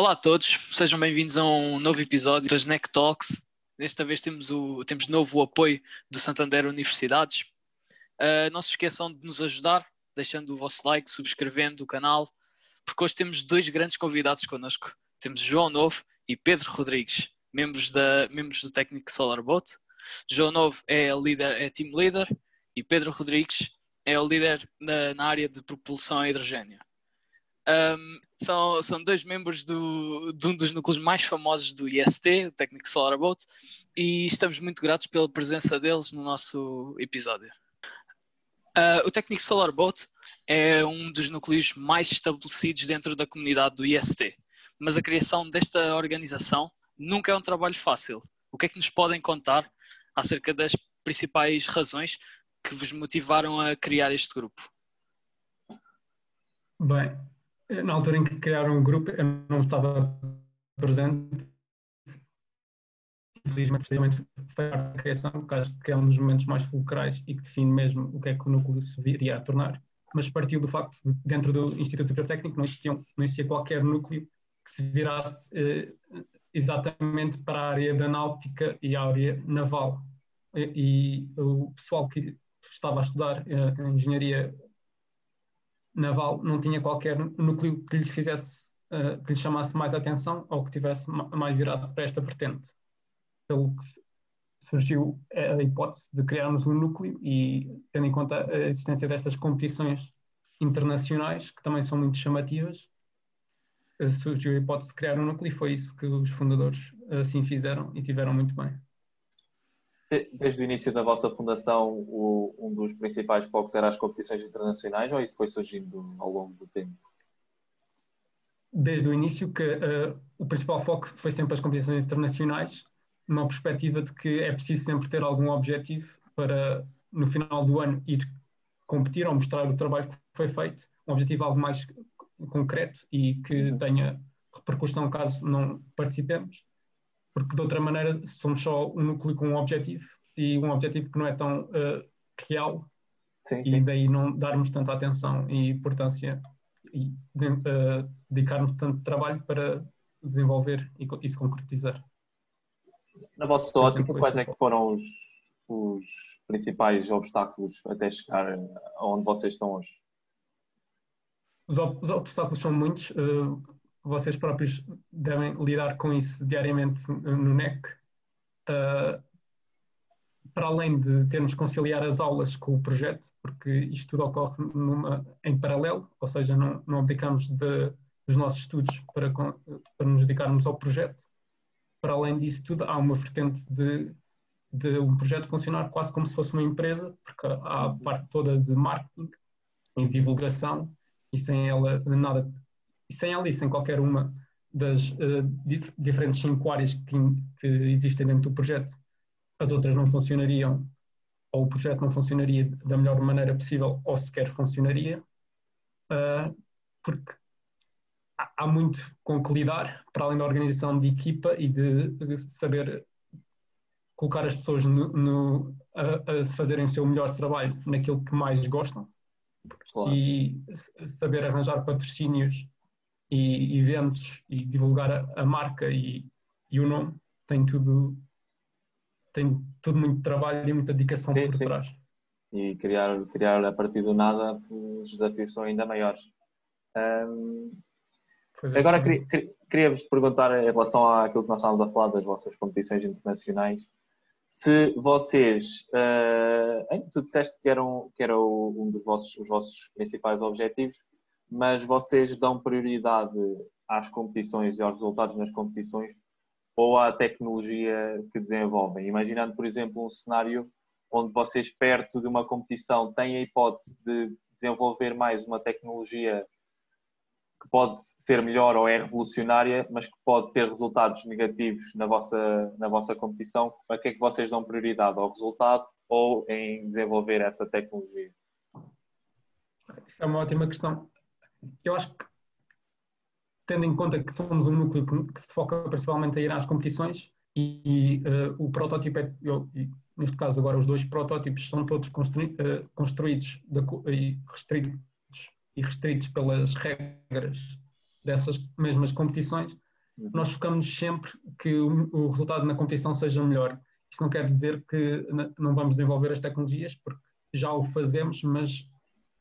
Olá a todos, sejam bem-vindos a um novo episódio das NEC Talks. Desta vez temos, o, temos novo apoio do Santander Universidades. Uh, não se esqueçam de nos ajudar, deixando o vosso like, subscrevendo o canal, porque hoje temos dois grandes convidados connosco. Temos João Novo e Pedro Rodrigues, membros, da, membros do técnico SolarBoat. João Novo é, líder, é team leader e Pedro Rodrigues é o líder na, na área de propulsão a hidrogênio. Um, são, são dois membros do, de um dos núcleos mais famosos do IST, o Technic Solar Boat, e estamos muito gratos pela presença deles no nosso episódio. Uh, o Technic Solar Boat é um dos núcleos mais estabelecidos dentro da comunidade do IST, mas a criação desta organização nunca é um trabalho fácil. O que é que nos podem contar acerca das principais razões que vos motivaram a criar este grupo? Bem, na altura em que criaram o grupo, eu não estava presente. Infelizmente, foi a criação, que acho que é um dos momentos mais fulcrais e que define mesmo o que é que o núcleo se viria a tornar. Mas partiu do facto de, dentro do Instituto Bibliotécnico, não, não existia qualquer núcleo que se virasse eh, exatamente para a área da náutica e a área naval. E, e o pessoal que estava a estudar eh, engenharia naval não tinha qualquer núcleo que lhe fizesse, uh, que lhe chamasse mais atenção ou que tivesse mais virado para esta vertente. Pelo que surgiu a hipótese de criarmos um núcleo e, tendo em conta a existência destas competições internacionais, que também são muito chamativas, uh, surgiu a hipótese de criar um núcleo e foi isso que os fundadores assim fizeram e tiveram muito bem. Desde o início da vossa fundação, o, um dos principais focos era as competições internacionais ou isso foi surgindo ao longo do tempo? Desde o início que uh, o principal foco foi sempre as competições internacionais, numa perspectiva de que é preciso sempre ter algum objetivo para, no final do ano, ir competir ou mostrar o trabalho que foi feito, um objetivo algo mais concreto e que tenha repercussão caso não participemos porque de outra maneira somos só um núcleo com um objetivo e um objetivo que não é tão uh, real sim, sim. e daí não darmos tanta atenção e importância e de, uh, dedicarmos tanto trabalho para desenvolver e, e se concretizar. Na vossa ótica, quais é que foram os, os principais obstáculos até chegar aonde vocês estão hoje? Os, os obstáculos são muitos. Uh, vocês próprios devem lidar com isso diariamente no NEC. Uh, para além de termos que conciliar as aulas com o projeto, porque isto tudo ocorre numa, em paralelo, ou seja, não, não abdicamos de, dos nossos estudos para, para nos dedicarmos ao projeto. Para além disso tudo, há uma vertente de, de um projeto funcionar quase como se fosse uma empresa, porque há a parte toda de marketing e divulgação, e sem ela nada e sem e sem qualquer uma das uh, dif diferentes cinco áreas que, que, existem dentro do projeto, as outras não funcionariam, ou o projeto não funcionaria da melhor maneira possível, ou sequer funcionaria, uh, porque há, há muito com que lidar, para além da organização de equipa e de, de saber colocar as pessoas no, no, a, a, fazerem o seu melhor trabalho naquilo que mais gostam claro. e saber arranjar patrocínios e eventos e divulgar a, a marca e, e, o nome tem tudo tem tudo muito trabalho e muita dedicação sim, por sim. trás. E criar criar a partir do nada os desafios são ainda maiores. Um, agora queria, queria vos perguntar em relação àquilo que nós estávamos a falar das vossas competições internacionais se vocês uh, tu disseste que eram que era um dos vossos os vossos principais objetivos mas vocês dão prioridade às competições e aos resultados nas competições ou à tecnologia que desenvolvem? Imaginando, por exemplo, um cenário onde vocês, perto de uma competição, têm a hipótese de desenvolver mais uma tecnologia que pode ser melhor ou é revolucionária, mas que pode ter resultados negativos na vossa, na vossa competição, a que é que vocês dão prioridade? Ao resultado ou em desenvolver essa tecnologia? Isso é uma ótima questão eu acho que, tendo em conta que somos um núcleo que, se foca principalmente a ir às competições e, e uh, o protótipo é, eu, neste caso agora os dois protótipos são todos construí, uh, construídos de, e, restritos, e restritos pelas regras dessas mesmas competições, uhum. nós focamos sempre que o, o, resultado na competição seja melhor. Isso não quer dizer que não vamos desenvolver as tecnologias, porque já o fazemos, mas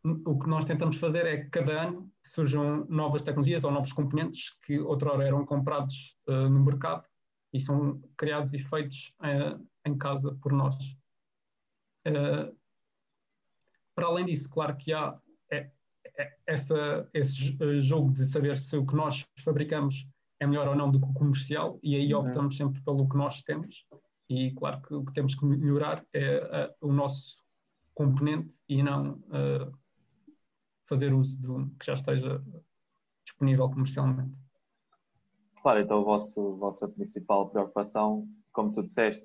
o que nós tentamos fazer é que cada ano surjam novas tecnologias ou novos componentes que outrora eram comprados uh, no mercado e são criados e feitos uh, em casa por nós. Uh, para além disso, claro que há é, é, essa, esse jogo de saber se o que nós fabricamos é melhor ou não do que o comercial e aí uhum. optamos sempre pelo que nós temos e claro que o que temos que melhorar é o nosso componente e não fazer uso do que já esteja disponível comercialmente. Claro, então a vossa, a vossa principal preocupação, como tu disseste,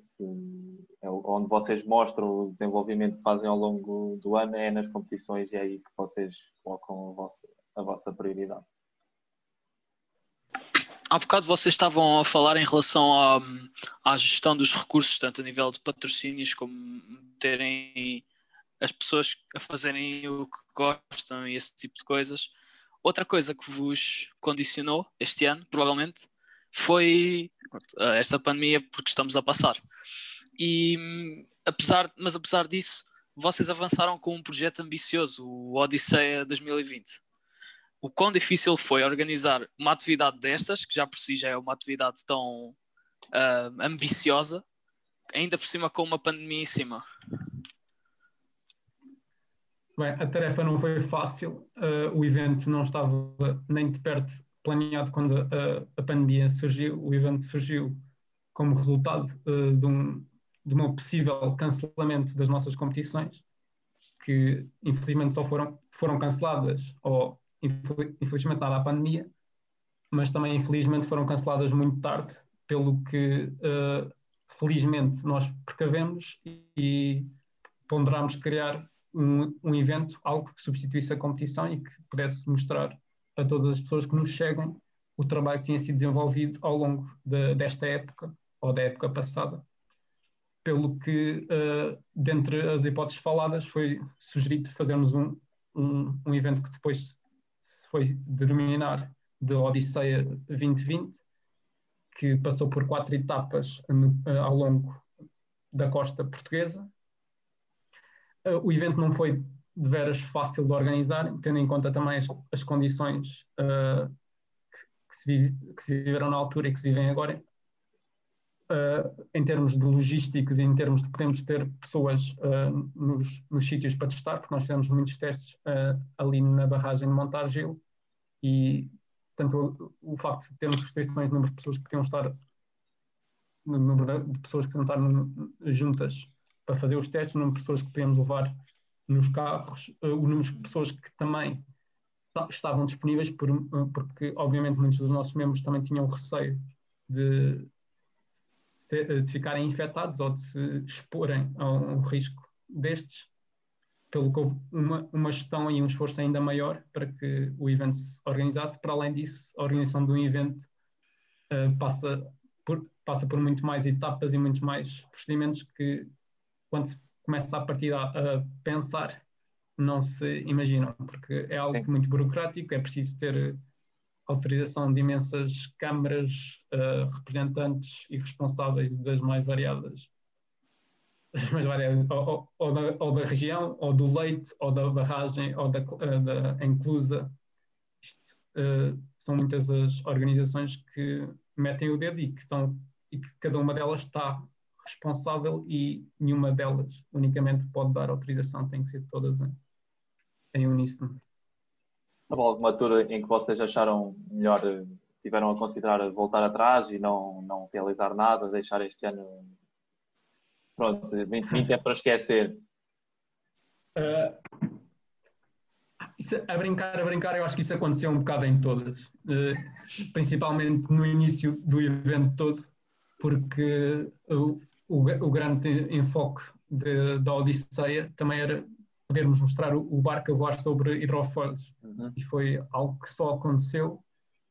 é onde vocês mostram o desenvolvimento que fazem ao longo do ano é nas competições e é aí que vocês colocam a vossa, a vossa prioridade. Há bocado vocês estavam a falar em relação à, à gestão dos recursos, tanto a nível de patrocínios como terem as pessoas a fazerem o que gostam e esse tipo de coisas. Outra coisa que vos condicionou este ano, provavelmente, foi esta pandemia porque estamos a passar. E apesar, mas apesar disso, vocês avançaram com um projeto ambicioso, o Odisseia 2020. O quão difícil foi organizar uma atividade destas, que já por si já é uma atividade tão uh, ambiciosa, ainda por cima com uma pandemia em cima? Bem, a tarefa não foi fácil, uh, o evento não estava nem de perto planeado quando a, a pandemia surgiu, o evento surgiu como resultado uh, de, um, de um possível cancelamento das nossas competições, que infelizmente só foram, foram canceladas, ou infelizmente nada à pandemia, mas também infelizmente foram canceladas muito tarde, pelo que uh, felizmente nós precavemos e, e ponderámos criar um, um evento, algo que substituísse a competição e que pudesse mostrar a todas as pessoas que nos chegam o trabalho que tinha sido desenvolvido ao longo de, desta época ou da época passada. Pelo que, uh, dentre as hipóteses faladas, foi sugerido fazermos um, um, um evento que depois se foi denominar de Odisseia 2020, que passou por quatro etapas no, uh, ao longo da costa portuguesa, o evento não foi de veras fácil de organizar, tendo em conta também as, as condições uh, que, se, que, se viveram na altura e que se vivem agora, uh, em termos de logísticos e em termos de podermos ter pessoas uh, nos, nos sítios para testar, porque nós fizemos muitos testes ali na barragem de Montargil e, portanto, o, o, facto de termos restrições no número de pessoas que podiam estar, no número de pessoas que podiam estar juntas para fazer os testes, o número de pessoas que podíamos levar nos carros, uh, o número de pessoas que também estavam disponíveis, por, uh, porque obviamente muitos dos nossos membros também tinham receio de, de ficarem infectados ou de se exporem a um risco destes, pelo que houve uma, uma gestão e um esforço ainda maior para que o evento se organizasse. Para além disso, a organização de um evento uh, passa, por, passa por muito mais etapas e muitos mais procedimentos que quando se começa a partir a, a pensar, não se imaginam, porque é algo muito burocrático, é preciso ter autorização de imensas câmaras, uh, representantes e responsáveis das mais variadas, das mais variadas ou, ou, da, ou, da, região, ou do leite, ou da barragem, ou da, uh, da enclusa. Isto, uh, são muitas as organizações que metem o dedo e que, estão, e que cada uma delas está responsável e nenhuma delas unicamente pode dar autorização, tem que ser todas em, em uníssono. Há alguma altura em que vocês acharam melhor, tiveram a considerar voltar atrás e não, não realizar nada, deixar este ano. Pronto, 2020 é para esquecer. Uh, isso, a brincar, a brincar, eu acho que isso aconteceu um bocado em todas, uh, principalmente no início do evento todo, porque o, o grande enfoque de, da Odisseia também era podermos mostrar o, o barco a voar sobre hidrofoiles. Uhum. E foi algo que só aconteceu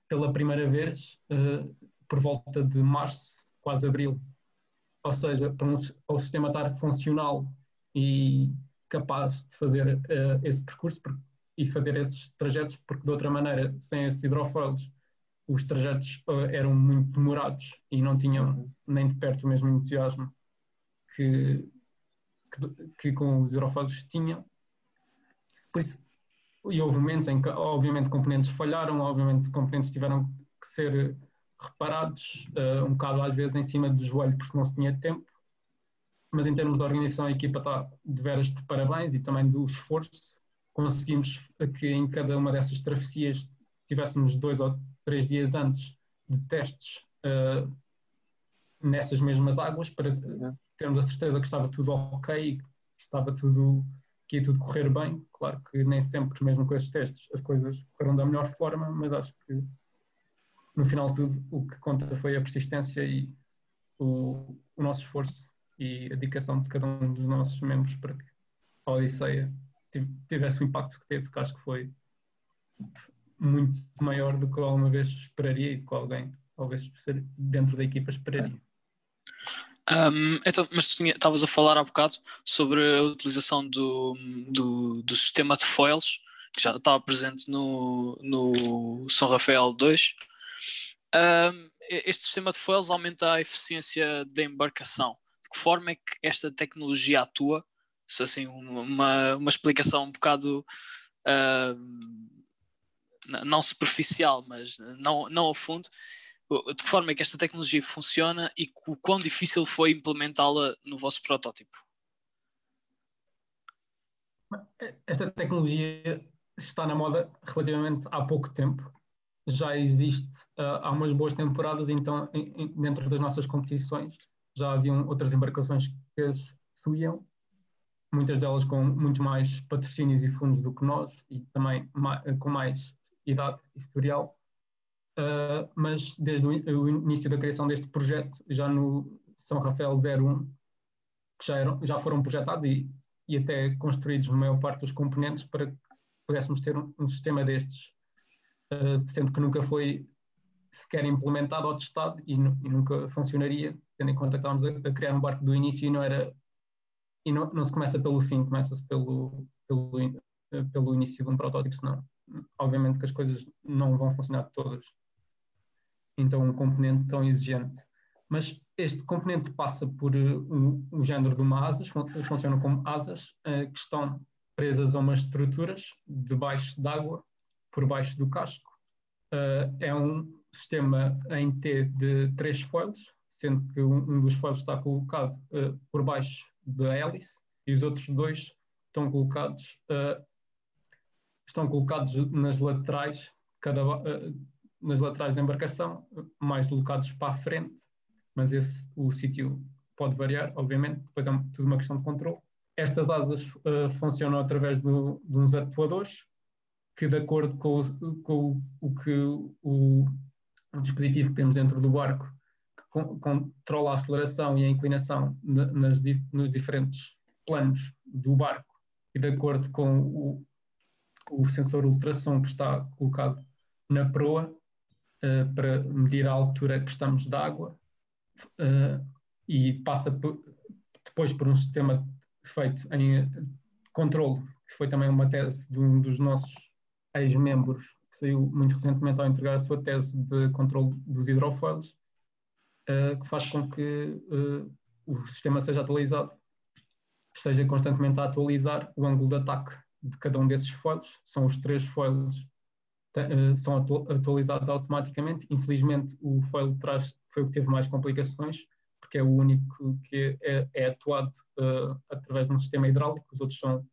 pela primeira vez uh, por volta de março, quase abril. Ou seja, para um, o sistema estar funcional e capaz de fazer uh, esse percurso e fazer esses trajetos, porque de outra maneira, sem esses hidrofoiles, os trajetos uh, eram muito demorados e não tinham nem de perto o mesmo entusiasmo que, que, que com os aerofólicos tinham. Por isso, e houve momentos em que, obviamente, componentes falharam, obviamente, componentes tiveram que ser reparados, uh, um bocado às vezes em cima do joelho, porque não se tinha tempo. Mas em termos de organização, a equipa está de veras de parabéns e também do esforço. Conseguimos que em cada uma dessas travessias tivéssemos dois ou três dias antes de testes uh, nessas mesmas águas para termos a certeza que estava tudo ok, que estava tudo que ia tudo correr bem. Claro que nem sempre, mesmo com estes testes, as coisas correram da melhor forma, mas acho que no final de tudo o que conta foi a persistência e o, o nosso esforço e a dedicação de cada um dos nossos membros para que a Odisseia tivesse o impacto que teve, que acho que foi muito maior do que eu alguma vez esperaria e do que alguém, talvez dentro da equipa esperaria. Um, então, mas tu estavas a falar há bocado sobre a utilização do, do, do, sistema de foils que já estava presente no, no São Rafael 2. Um, este sistema de foils aumenta a eficiência da embarcação. De que forma é que esta tecnologia atua? Se assim, uma, uma explicação um bocado não superficial, mas não, não ao fundo de que forma é que esta tecnologia funciona e o quão difícil foi implementá-la no vosso protótipo? Esta tecnologia está na moda relativamente há pouco tempo. Já existe uh, há umas boas temporadas, então, em, em, dentro das nossas competições, já haviam outras embarcações que subiam, muitas delas com muito mais patrocínios e fundos do que nós, e também mais, com mais idade historial uh, mas desde o, início da criação deste projeto, já no São Rafael 01, que já, eram, já foram projetados e, e até construídos na maior parte dos componentes para que pudéssemos ter um, um sistema destes, uh, sendo que nunca foi sequer implementado ou testado e, e, nunca funcionaria, tendo em conta que estávamos a, a, criar um barco do início e não era e não, não se começa pelo fim, começa-se pelo, pelo, pelo início de um protótipo, senão obviamente que as coisas não vão funcionar todas então um componente tão exigente. Mas este componente passa por eh, um, um género de uma asas, fun funcionam como asas uh, que estão presas a umas estruturas debaixo d'água, por baixo do casco. Uh, é um sistema em T de três foils, sendo que um, um dos foils está colocado uh, por baixo da hélice e os outros dois estão colocados, estão colocados nas laterais, cada, nas laterais da embarcação, mais locados para a frente, mas esse, o sítio pode variar, obviamente, depois é tudo uma questão de controle. Estas asas uh, funcionam através do, de uns atuadores que, de acordo com, o, com o que o, o, dispositivo que temos dentro do barco, que con, controla a aceleração e a inclinação nas, nos diferentes planos do barco, e de acordo com o, o sensor ultrassom que está colocado na proa, uh, para medir a altura que estamos de água uh, e passa depois por um sistema feito em controle, que foi também uma tese de um dos nossos ex-membros, que saiu muito recentemente ao entregar a sua tese de controle dos hidrofoils, uh, que faz com que o sistema seja atualizado, esteja constantemente a atualizar o ângulo de ataque de cada um desses foils, são os três foils eh, são atualizados automaticamente. Infelizmente, o foil de trás foi o que teve mais complicações, porque é o único que é, é atuado uh, através de um sistema hidráulico, os outros são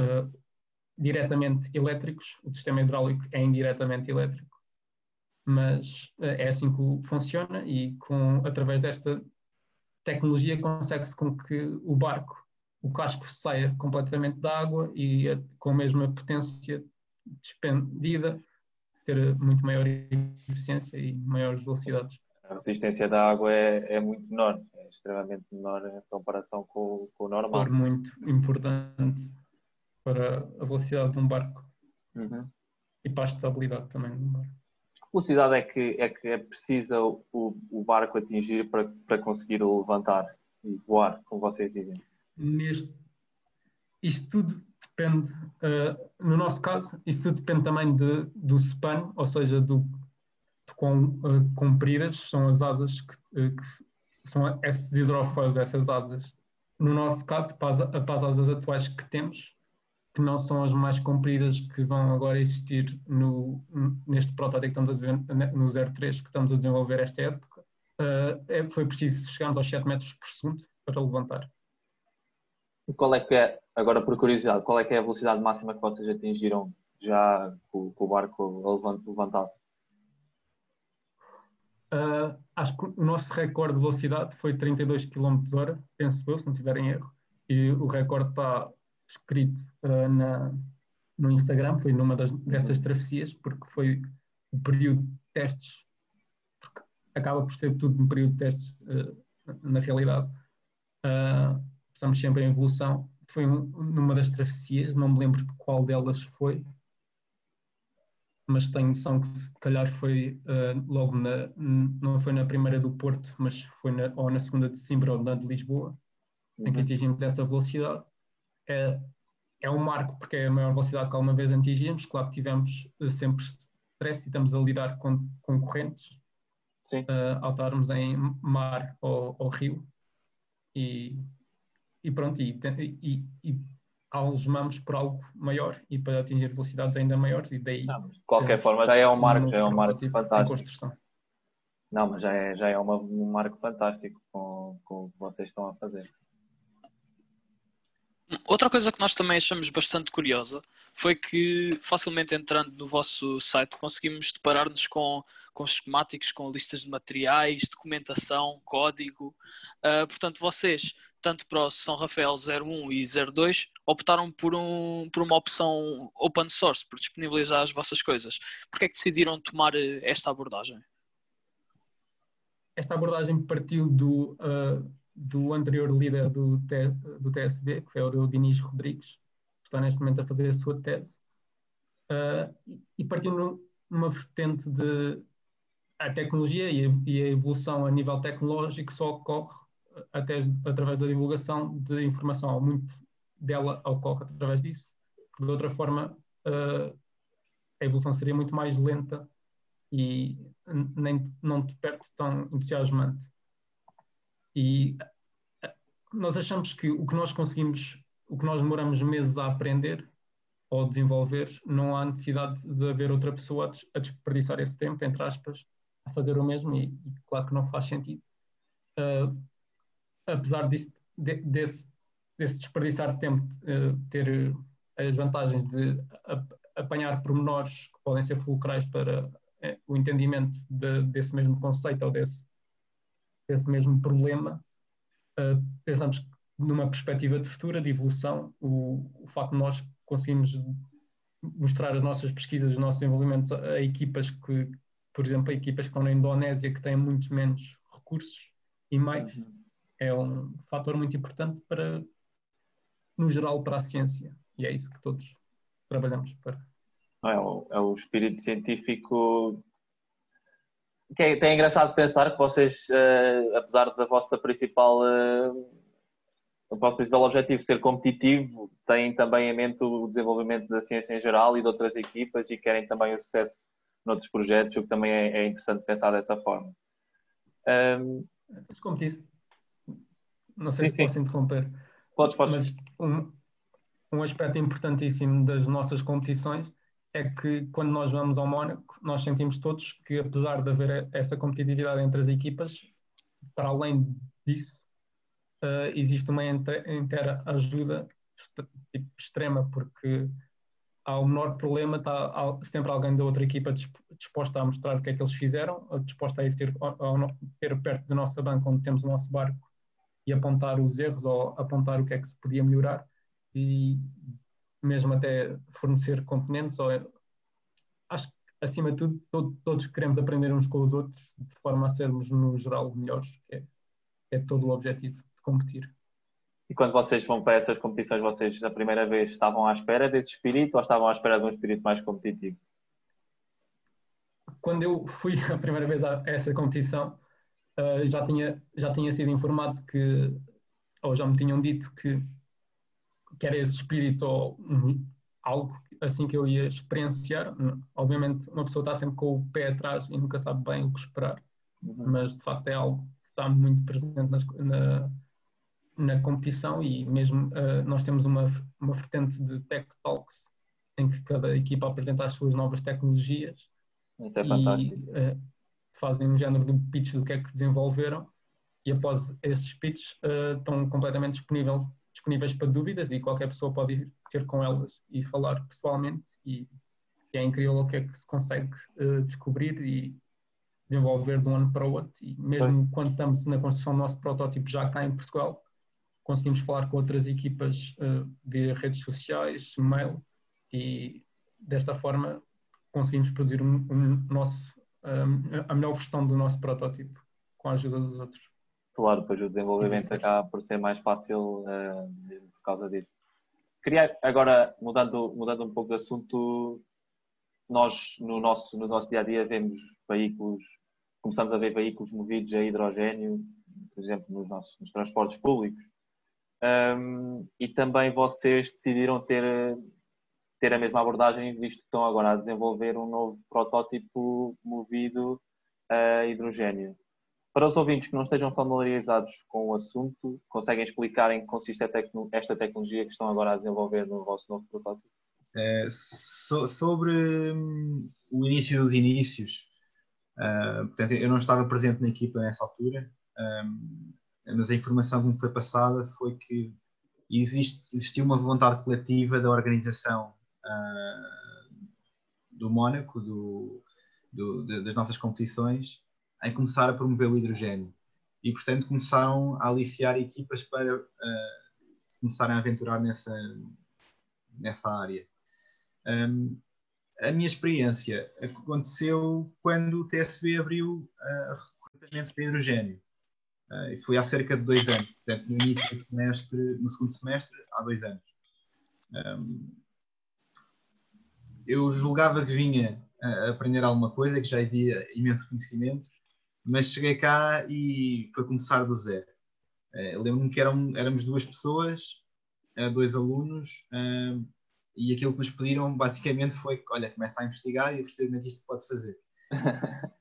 uh, diretamente elétricos, o sistema hidráulico é indiretamente elétrico. Mas uh, é assim que funciona e com, através desta tecnologia consegue-se com que o barco, o casco saia completamente da água e com a mesma potência despendida, ter muito maior eficiência e maiores velocidades. A resistência da água é, é muito menor, é extremamente menor em comparação com, com o normal. É muito importante para a velocidade de um barco uhum. e para a estabilidade também do barco. Que velocidade é que é, que é precisa o, o barco atingir para, para conseguir levantar e voar, como vocês dizem? Neste, isto tudo depende, uh, no nosso caso, isso tudo depende também de, do span, ou seja, do, do quão uh, compridas são as asas que, uh, que são esses hidrofoils, essas asas. No nosso caso, para as, para as asas atuais que temos, que não são as mais compridas que vão agora existir no, neste protótipo que estamos a desenvolver, no 03 que estamos a desenvolver esta época, uh, é, foi preciso chegarmos aos 7 metros por segundo para levantar. E qual é que é, agora por curiosidade, qual é que é a velocidade máxima que vocês atingiram já com, com o barco levantado? Uh, acho que o nosso recorde de velocidade foi 32 km hora, penso eu, se não tiver em erro, e o recorde está escrito uh, na, no Instagram, foi numa das, dessas travessias, porque foi o período de testes, porque acaba por ser tudo um período de testes uh, na realidade. Uh, estamos sempre em evolução. Foi um, numa das travessias, não me lembro de qual delas foi, mas tenho noção que se calhar foi uh, logo na, não foi na primeira do Porto, mas foi na, ou na segunda de Simbra ou na de Lisboa, uhum. em que uhum. atingimos essa velocidade. É, é um marco porque é a maior velocidade que alguma vez atingimos. Claro que tivemos uh, sempre stress e estamos a lidar com concorrentes uh, ao estarmos em mar ou, ou rio. E, e pronto, e, e, e algemamos por algo maior e para atingir velocidades ainda maiores e daí... Não, de qualquer forma já é um marco, já é um marco fantástico. Não, mas já é, já é uma, um marco fantástico com, com o que vocês estão a fazer. Outra coisa que nós também achamos bastante curiosa foi que facilmente entrando no vosso site conseguimos deparar-nos com, com esquemáticos, com listas de materiais, documentação, código. Uh, portanto, vocês tanto para o São Rafael 01 e 02, optaram por, um, por uma opção open source, por disponibilizar as vossas coisas. Por que é que decidiram tomar eh, esta abordagem? Esta abordagem partiu do, uh, do anterior líder do, do TSB, que foi o Diniz Rodrigues, que está neste momento a fazer a sua tese, uh, e partiu numa vertente de a tecnologia e a, evolução a nível tecnológico só ocorre até através da divulgação de informação. Muito dela ocorre através disso. De outra forma, uh, a evolução seria muito mais lenta e nem não de perto tão entusiasmante. E eh, nós achamos que o que nós conseguimos, o que nós demoramos meses a aprender ou desenvolver, não há necessidade de haver outra pessoa a desperdiçar esse tempo, entre aspas, a fazer o mesmo e, e claro que não faz sentido. Uh, apesar disso, de, desse, desse desperdiçar de tempo uh, ter as vantagens de apanhar pormenores que podem ser fulcrais para o entendimento de, desse mesmo conceito ou desse, desse mesmo problema, uh, pensamos numa perspectiva de futuro, de evolução, o, o facto de nós conseguimos mostrar as nossas pesquisas, os nossos desenvolvimentos a, a equipas que, por exemplo, a equipas que estão na Indonésia que têm muitos menos recursos e meios, uhum é um fator muito importante para, no geral, para a ciência. E é isso que todos trabalhamos para. É o, é o espírito científico que é, é engraçado pensar que vocês, uh, apesar da vossa principal, uh, o vosso principal objetivo ser competitivo, têm também em mente o desenvolvimento da ciência em geral e de outras equipas e querem também o sucesso noutros projetos, o que também é, é interessante pensar dessa forma. Um, como disse, não sei sim, se sim. posso interromper. Podes, podes. Mas um, um aspecto importantíssimo das nossas competições é que quando nós vamos ao Mónaco, nós sentimos todos que apesar de haver essa competitividade entre as equipas, para além disso, uh, existe uma inteira ajuda tipo, extrema, porque há o menor problema, está sempre alguém da outra equipa disposta a mostrar o que é que eles fizeram, disposta a ir ter, ter perto da nossa banca onde temos o nosso barco e apontar os erros ou apontar o que é que se podia melhorar. E mesmo até fornecer componentes. Ou, acho que, acima de tudo, todo, todos queremos aprender uns com os outros de forma a sermos, no geral, melhores. É, é todo o objetivo de competir. E quando vocês vão para essas competições, vocês, a primeira vez, estavam à espera desse espírito ou estavam à espera de um espírito mais competitivo? Quando eu fui a primeira vez a essa competição, uh, já, tinha, já tinha sido informado que, ou já me tinham dito que, que era esse espírito ou um, algo assim que eu ia experienciar. Obviamente, uma pessoa está sempre com o pé atrás e nunca sabe bem o que esperar, uhum. mas de facto é algo que está muito presente nas, na, na competição e mesmo uh, nós temos uma, uma vertente de Tech Talks em que cada equipa apresenta as suas novas tecnologias Isso é fantástico. e uh, fazem um género de pitch do que é que desenvolveram e após esses pitches uh, estão completamente disponíveis, disponíveis para dúvidas e qualquer pessoa pode ir ter com elas e falar pessoalmente e, e é incrível o que é que se consegue uh, descobrir e desenvolver de um ano para o outro e mesmo quando estamos na construção do nosso protótipo já cá em Portugal conseguimos falar com outras equipas uh, via redes sociais, mail e desta forma conseguimos produzir um, um nosso, um, a melhor versão do nosso protótipo com a ajuda dos outros. Claro, pois o desenvolvimento acaba por ser mais fácil uh, por causa disso. Queria agora, mudando, mudando um pouco de assunto, nós no nosso, no nosso dia a dia vemos veículos, começamos a ver veículos movidos a hidrogênio, por exemplo, nos nossos nos transportes públicos. Um, e também vocês decidiram ter, ter a mesma abordagem, visto que estão agora a desenvolver um novo protótipo movido a hidrogênio. Para os ouvintes que não estejam familiarizados com o assunto, conseguem explicar em que consiste esta tecnologia que estão agora a desenvolver no vosso novo protótipo? É, so, sobre um, o início dos inícios, uh, portanto, eu não estava presente na equipa nessa altura, um, mas a informação que me foi passada foi que existe, existiu uma vontade coletiva da organização uh, do Mónaco, do, do, de, das nossas competições, em começar a promover o hidrogênio. E, portanto, começaram a aliciar equipas para uh, se começarem a aventurar nessa, nessa área. Um, a minha experiência aconteceu quando o TSB abriu uh, recrutamento para hidrogênio. Uh, foi há cerca de dois anos, portanto, no início do semestre, no segundo semestre, há dois anos. Um, eu julgava que vinha a aprender alguma coisa, que já havia imenso conhecimento, mas cheguei cá e foi começar do zero. Uh, Lembro-me que eram, éramos duas pessoas, uh, dois alunos, uh, e aquilo que nos pediram basicamente foi: olha, começa a investigar e perceber como é que isto pode fazer.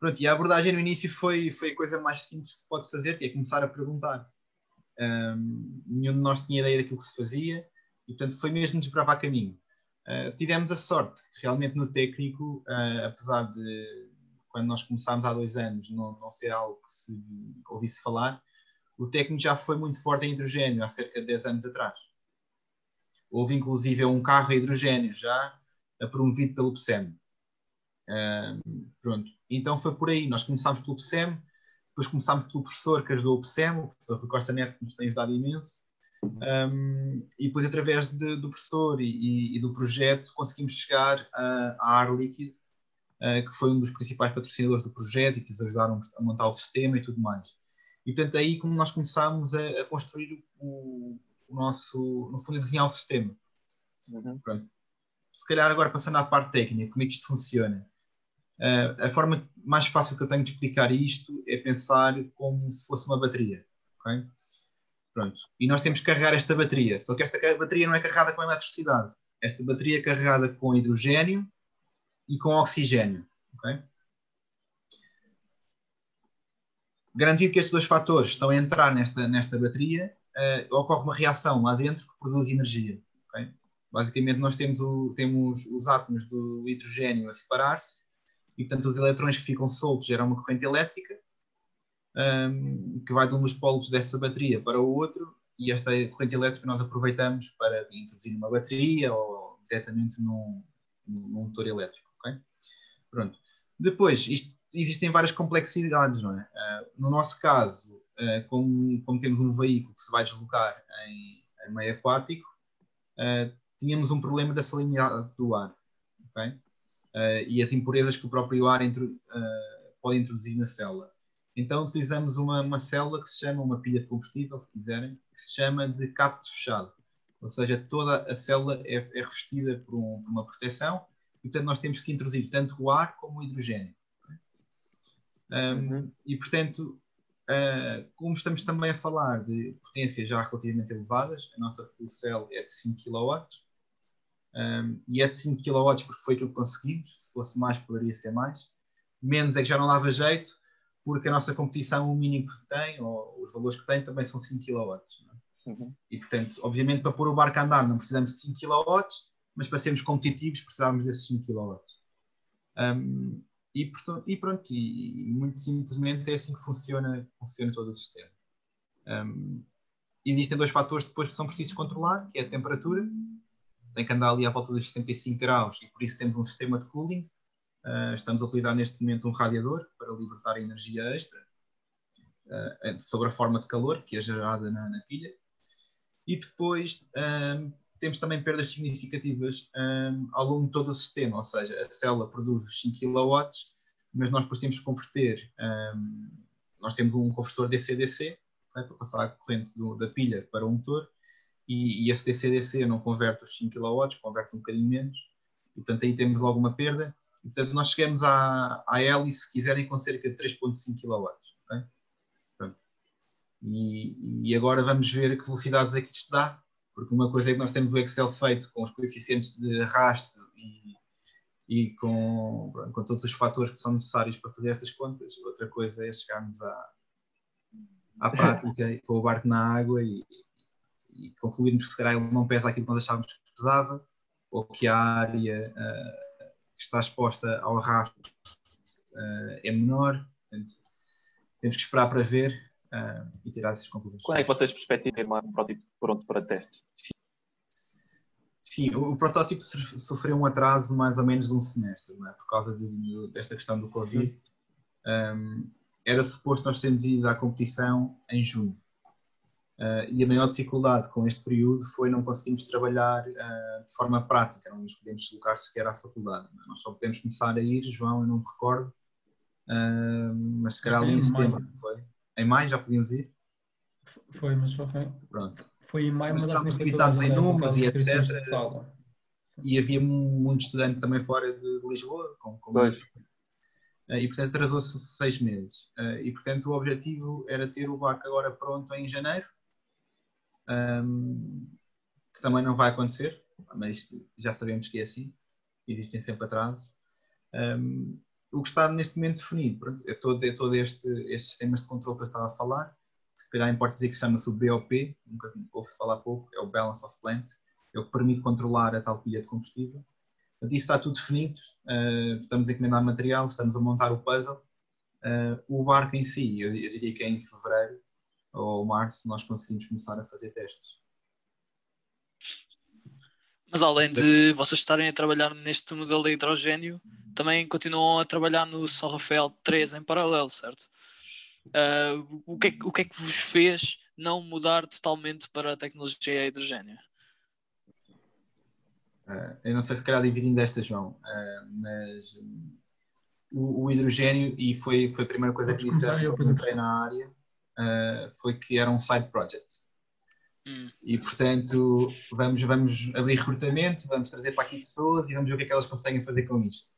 Pronto, e a abordagem no início foi, foi a coisa mais simples que se pode fazer, que é começar a perguntar. Um, nenhum de nós tinha ideia daquilo que se fazia, e portanto foi mesmo desbravar caminho. Uh, tivemos a sorte que realmente no técnico, uh, apesar de quando nós começámos há dois anos não, não ser algo que se ouvisse falar, o técnico já foi muito forte em hidrogênio há cerca de 10 anos atrás. Houve inclusive um carro a hidrogênio já promovido pelo PSEM. Pronto, então foi por aí. Nós começámos pelo PSEM, depois começámos pelo professor que ajudou o PSEM, o professor Costa Neto, que nos tem ajudado imenso. Um, e depois, através de, do professor e, e, e, do projeto, conseguimos chegar a, Ar Líquido, que foi um dos principais patrocinadores do projeto e que nos ajudaram a montar o sistema e tudo mais. E portanto, aí como nós começámos a, a construir o, o, nosso, no fundo, a desenhar o sistema. Uhum. Se calhar agora passando à parte técnica, como é que isto funciona? Uh, a forma mais fácil que eu tenho de explicar isto é pensar como se fosse uma bateria. Okay? Pronto. E nós temos que carregar esta bateria. Só que esta bateria não é carregada com eletricidade. Esta bateria é carregada com hidrogênio e com oxigênio. Okay? Garantido que estes dois fatores estão a entrar nesta, nesta bateria, uh, ocorre uma reação lá dentro que produz energia. Okay? Basicamente, nós temos, o, temos os átomos do hidrogênio a separar-se e, portanto, os eletrões que ficam soltos geram uma corrente elétrica um, que vai de um dos polos dessa bateria para o outro e esta corrente elétrica nós aproveitamos para introduzir numa bateria ou diretamente num, num motor elétrico. Okay? Pronto. Depois, isto, existem várias complexidades, não é? Uh, no nosso caso, uh, como, como, temos um veículo que se vai deslocar em, em meio aquático, uh, tínhamos um problema da salinidade do ar. E as impurezas que o próprio ar pode introduzir na célula. Então utilizamos uma, uma célula que se chama, uma pilha de combustível, se quiserem, que se chama de capto fechado. Ou seja, toda a célula é, é revestida por, um, por, uma proteção e, portanto, nós temos que introduzir tanto o ar como o hidrogênio. Um, uhum. E, portanto, uh, como estamos também a falar de potências já relativamente elevadas, a nossa fuel cell é de 5 kW, Um, e é de 5 kW porque foi aquilo que conseguimos. Se fosse mais, poderia ser mais. Menos é que já não dava jeito, porque a nossa competição, o mínimo que tem, ou os valores que tem, também são 5 kW. É? Uhum. E, portanto, obviamente, para pôr o barco a andar não precisamos de 5 kW, mas para sermos competitivos precisávamos desses 5 kW. Um, e, portanto, e pronto, e, e, muito simplesmente é assim que funciona, funciona todo o sistema. Um, existem dois fatores depois que são precisos controlar, que é a temperatura, tem que andar ali à volta dos 65 graus e por isso temos um sistema de cooling. Uh, estamos a utilizar neste momento um radiador para libertar energia extra uh, sobre a forma de calor que é gerada na, na pilha. E depois temos também perdas significativas um, ao longo de todo o sistema, ou seja, a célula produz 5 kW, mas nós depois temos que converter, um, nós temos um conversor DC-DC né, para passar a corrente do, da pilha para o motor, e, e esse DC-DC não converte os 5 kW, converte um bocadinho menos, e portanto aí temos logo uma perda, e portanto nós chegamos à, à hélice, se quiserem, com cerca de 3.5 kW. Okay? E, e, agora vamos ver que velocidades é que isto dá, porque uma coisa é que nós temos o Excel feito com os coeficientes de arrasto e, e com, com todos os fatores que são necessários para fazer estas contas, outra coisa é chegarmos à, à prática com o barco na água e, e concluirmos que se calhar não pesa aquilo que nós achávamos que pesava, ou que a área uh, que está exposta ao arrasto uh, é menor. Portanto, temos que esperar para ver uh, e tirar essas conclusões. Quando é que vocês perspectivam ter um protótipo pronto para teste? Sim. Sim, o, o protótipo sofreu um atraso mais ou menos de um semestre, é? por causa de, de, desta questão do Covid. Um, era suposto nós termos ido à competição em junho. Uh, e a maior dificuldade com este período foi não conseguirmos trabalhar uh, de forma prática, não nos podemos deslocar sequer à faculdade. É? Nós só podemos começar a ir, João, eu não me recordo, uh, mas se calhar ali em setembro, foi? Em maio já podíamos ir? Foi, mas só foi. Pronto. Foi em maio, mas estávamos limitados em números e etc. E havia muito estudante também fora de, Lisboa, como, como e portanto atrasou-se seis meses. E portanto o objetivo era ter o barco agora pronto em janeiro um, que também não vai acontecer, mas já sabemos que é assim, existem sempre atrasos. O que está neste momento definido é todo, é todo este, estes sistemas de controle que eu estava a falar, se calhar importa dizer que chama-se o BOP, nunca ouve-se falar pouco, é o Balance of Plant, é o que permite controlar a tal pilha de combustível. Portanto, isso está tudo definido, uh, estamos a encomendar material, estamos a montar o puzzle. Uh, o barco em si, eu, eu diria que é em fevereiro, ou março nós conseguimos começar a fazer testes. Mas além de vocês estarem a trabalhar neste modelo de hidrogênio, também continuam a trabalhar no São Rafael 3 em paralelo, certo? Uh, o, que é, o que é que vos fez não mudar totalmente para a tecnologia a hidrogênio? Uh, eu não sei se calhar dividindo esta, João, uh, mas um, o, o, hidrogênio, e foi, foi a primeira coisa que disse eu entrei na área, uh, foi que era um side project. Hum. E portanto, vamos, vamos abrir recrutamento, vamos trazer para aqui pessoas e vamos ver o que é que elas conseguem fazer com isto.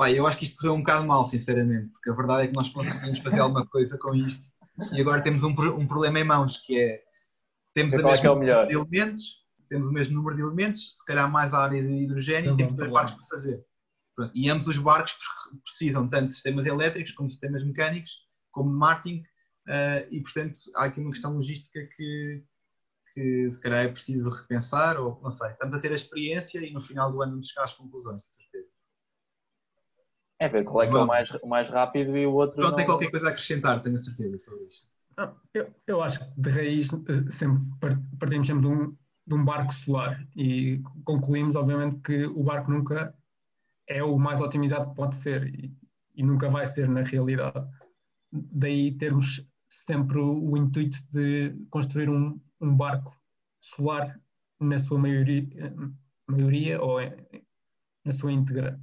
Pai, eu acho que isto correu um bocado mal, sinceramente, porque a verdade é que nós conseguimos fazer alguma coisa com isto e agora temos um, um problema em mãos que é temos o mesmo é número de elementos, temos o mesmo número de elementos, se calhar mais a área de hidrogênio, e temos dois barcos para fazer. Pronto. E ambos os barcos precisam tanto de sistemas elétricos como de sistemas mecânicos, como de marketing, Uh, e, portanto, há aqui uma questão logística que, que se calhar é preciso repensar, ou não sei. Estamos a ter a experiência e no final do ano vamos chegar às conclusões. É ver qual é que é o mais, o mais rápido e o outro. Não, não tem qualquer coisa a acrescentar, tenho a certeza sobre isto. eu, eu acho que de raiz eh, sempre partimos sempre de um, de um barco solar e concluímos, obviamente, que o barco nunca é o mais otimizado que pode ser e, e nunca vai ser na realidade. Daí termos sempre o, o intuito de construir um, um, barco solar na sua maioria, maioria ou na sua íntegra.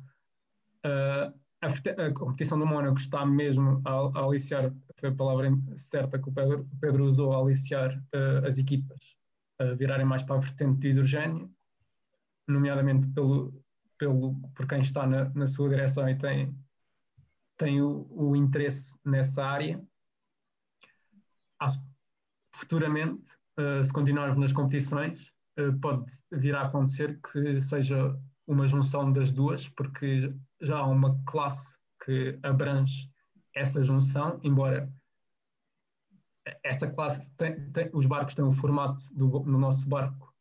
Uh, a, a, competição do Mónaco está mesmo a, a, aliciar, foi a palavra certa que o Pedro, o Pedro usou, a aliciar uh, as equipas a virarem mais para a vertente de hidrogênio, nomeadamente pelo, pelo, por quem está na, na sua direção e tem, tem o, o interesse nessa área. Futuramente, uh, se continuarmos nas competições, pode vir a acontecer que seja uma junção das duas, porque já há uma classe que abrange essa junção, embora essa classe tem, tem, os barcos têm o formato do no nosso barco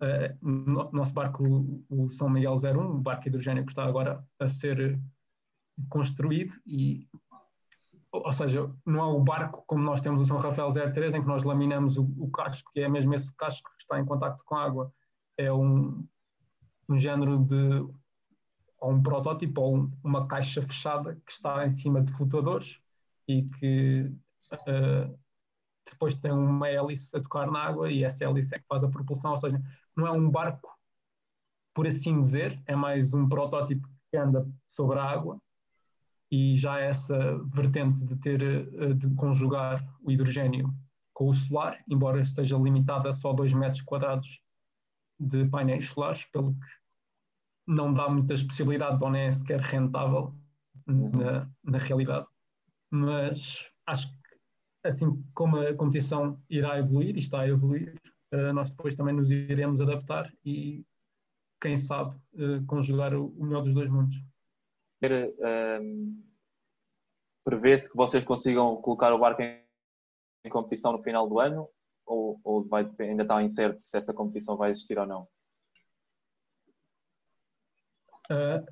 uh, no nosso barco o, o, São Miguel 01 o barco hidrogênio que está agora a ser construído e ou seja, não é o barco como nós temos o São Rafael 03 em que nós laminamos o, o casco, que é mesmo esse casco que está em contato com a água. É um, um género de ou um protótipo ou um, uma caixa fechada que está em cima de flutuadores e que uh, depois tem uma hélice a tocar na água e essa hélice é que faz a propulsão, ou seja, não é um barco, por assim dizer, é mais um protótipo que anda sobre a água e já essa vertente de ter eh, de conjugar o hidrogênio com o solar, embora esteja limitada a só 2 metros quadrados de painéis solares, pelo que não dá muitas possibilidades ou nem é sequer rentável na, na realidade. Mas acho que assim como a competição irá evoluir e está a evoluir, uh, nós depois também nos iremos adaptar e, quem sabe, uh, conjugar o, o, melhor dos dois mundos. Um, ehm, Prevê-se que vocês consigam colocar o barco em, em competição no final do ano ou, ou vai, ainda está incerto se essa competição vai existir ou não? Uh,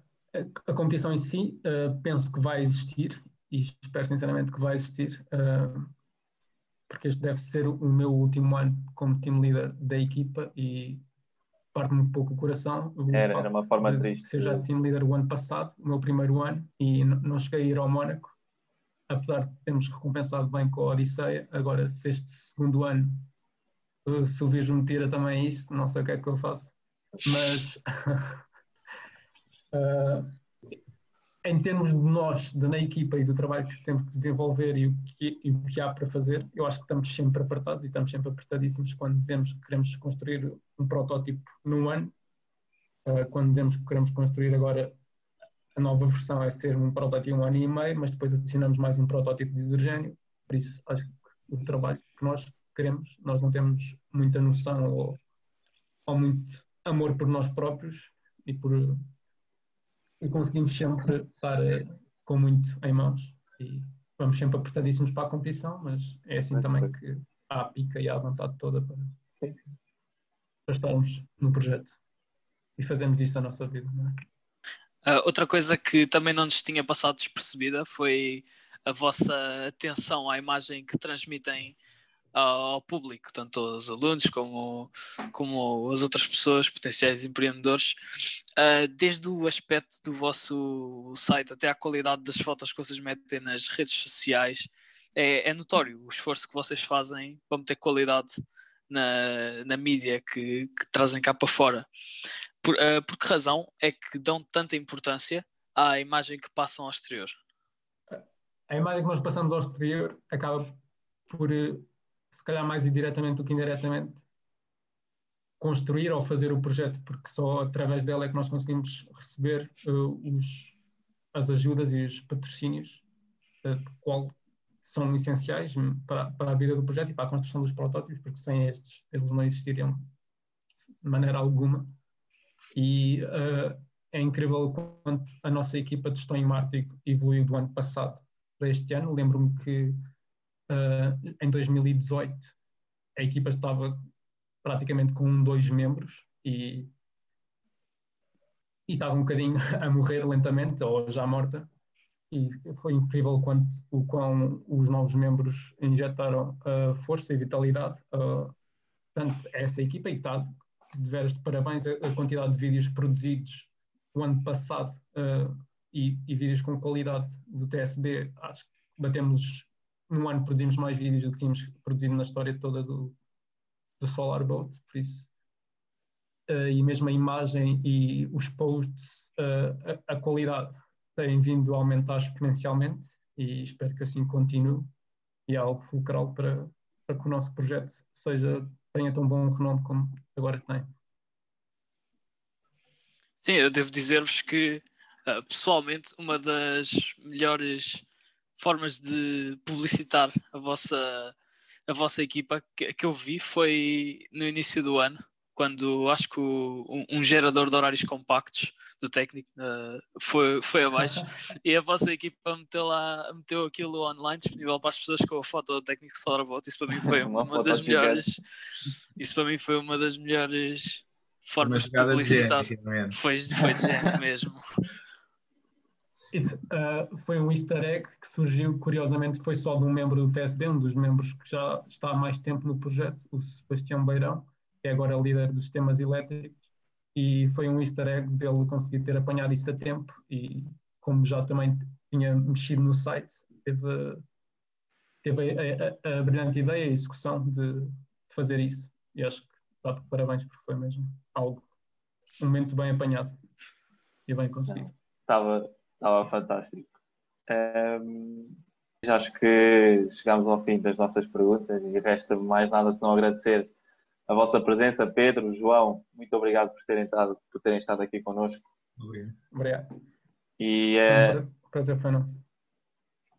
a, competição em si uh, penso que vai existir e espero sinceramente que vai existir. Uh, porque este deve ser o meu último ano como team leader da equipa e parte-me um pouco o coração. O era, era uma forma de triste. Ser já team leader o ano passado, o meu primeiro ano, e não cheguei a ir ao Mónaco, apesar de termos recompensado bem com a Odisseia. Agora, se este segundo ano, se o Virgem me tira também isso, não sei o que é que eu faço. Mas. uh, em termos de nós, de na equipa e do trabalho que temos que desenvolver e o que, e o que há para fazer, eu acho que estamos sempre apertados e estamos sempre apertadíssimos quando dizemos que queremos construir um protótipo num ano, uh, quando dizemos que queremos construir agora a nova versão é ser um protótipo um ano e meio, mas depois adicionamos mais um protótipo de hidrogênio, por isso acho que o trabalho que nós queremos, nós não temos muita noção ou, ou muito amor por nós próprios e por e conseguimos sempre estar eh, com muito em mãos. E vamos sempre apertadíssimos para a competição, mas é assim também que há a pica e há a vontade toda para, para estarmos no projeto. E fazemos isso a nossa vida. Uh, outra coisa que também não nos tinha passado despercebida foi a vossa atenção à imagem que transmitem ao público, tanto aos alunos como, como as outras pessoas, potenciais empreendedores, uh, desde o aspecto do vosso site até à qualidade das fotos que vocês metem nas redes sociais, é, é notório o esforço que vocês fazem para meter qualidade na, na mídia que, que trazem cá para fora. Por, uh, por que razão é que dão tanta importância à imagem que passam ao exterior? A imagem que nós passamos ao exterior acaba por se calhar mais indiretamente do que indiretamente, construir ou fazer o projeto, porque só através dela é que nós conseguimos receber uh, os, as ajudas e os patrocínios, uh, qual são essenciais para, para a vida do projeto e para a construção dos protótipos, porque sem estes eles não existiriam de maneira alguma. E uh, é incrível quanto a nossa equipa de gestão em Marte evoluiu do ano passado para este ano. Lembro-me que uh, em 2018 a equipa estava praticamente com um, dois membros e, e estava um bocadinho a morrer lentamente ou já morta. E foi incrível quanto o quão os novos membros injetaram uh, força e vitalidade uh, a essa equipa e está de veras de parabéns a, a, quantidade de vídeos produzidos o ano passado uh, e, e, vídeos com qualidade do TSB acho que batemos num ano produzimos mais vídeos do que tínhamos produzido na história toda do, do Solar Boat, por isso. Uh, e mesmo a imagem e os posts, uh, a, a, qualidade têm vindo a aumentar exponencialmente e espero que assim continue e é algo fulcral para, para que o nosso projeto seja, tenha tão bom renome como agora tem. Sim, eu devo dizer-vos que uh, pessoalmente uma das melhores formas de publicitar a vossa, a vossa equipa que, que eu vi foi no início do ano, quando acho que o, um, um, gerador de horários compactos do técnico uh, foi, foi abaixo. E a vossa equipa meteu lá meteu aquilo online disponível para as pessoas com a foto do técnico Solarabot isso para mim foi uma, uma das melhores isso para mim foi uma das melhores formas de publicitar. foi, foi de género mesmo isso uh, foi um easter egg que surgiu, curiosamente, foi só de um membro do TSB, um dos membros que já está há mais tempo no projeto, o Sebastião Beirão, que é agora líder dos sistemas elétricos, e foi um easter egg dele conseguir ter apanhado isso a tempo e como já também tinha mexido no site, teve, teve a, a, a brilhante ideia e execução de, fazer isso. E acho que dá parabéns porque foi mesmo algo, um momento bem apanhado e bem conseguido. Estava, estava fantástico. Um, já acho que chegamos ao fim das nossas perguntas e resta mais nada senão agradecer a vossa presença, Pedro, João, muito obrigado por terem estado, por terem estado aqui connosco. Obrigado. obrigado. E o prazer foi nosso.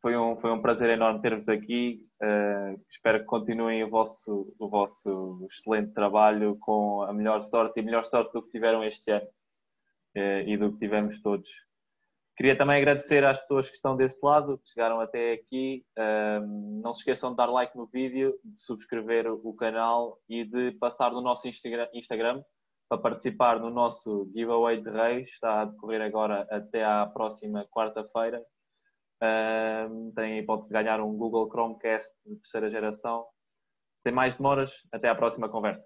Foi um, foi um prazer enorme ter-vos aqui. Uh, espero que continuem o vosso, o vosso excelente trabalho com a melhor sorte e melhor sorte do que tiveram este ano uh, e do que tivemos todos. Queria também agradecer às pessoas que estão desse lado, que chegaram até aqui. Não se esqueçam de dar like no vídeo, de subscrever o canal e de passar no nosso Instagram para participar no nosso giveaway de Reis. Está a decorrer agora até à próxima quarta-feira. Tem a hipótese de ganhar um Google Chromecast de terceira geração. Sem mais demoras, até à próxima conversa.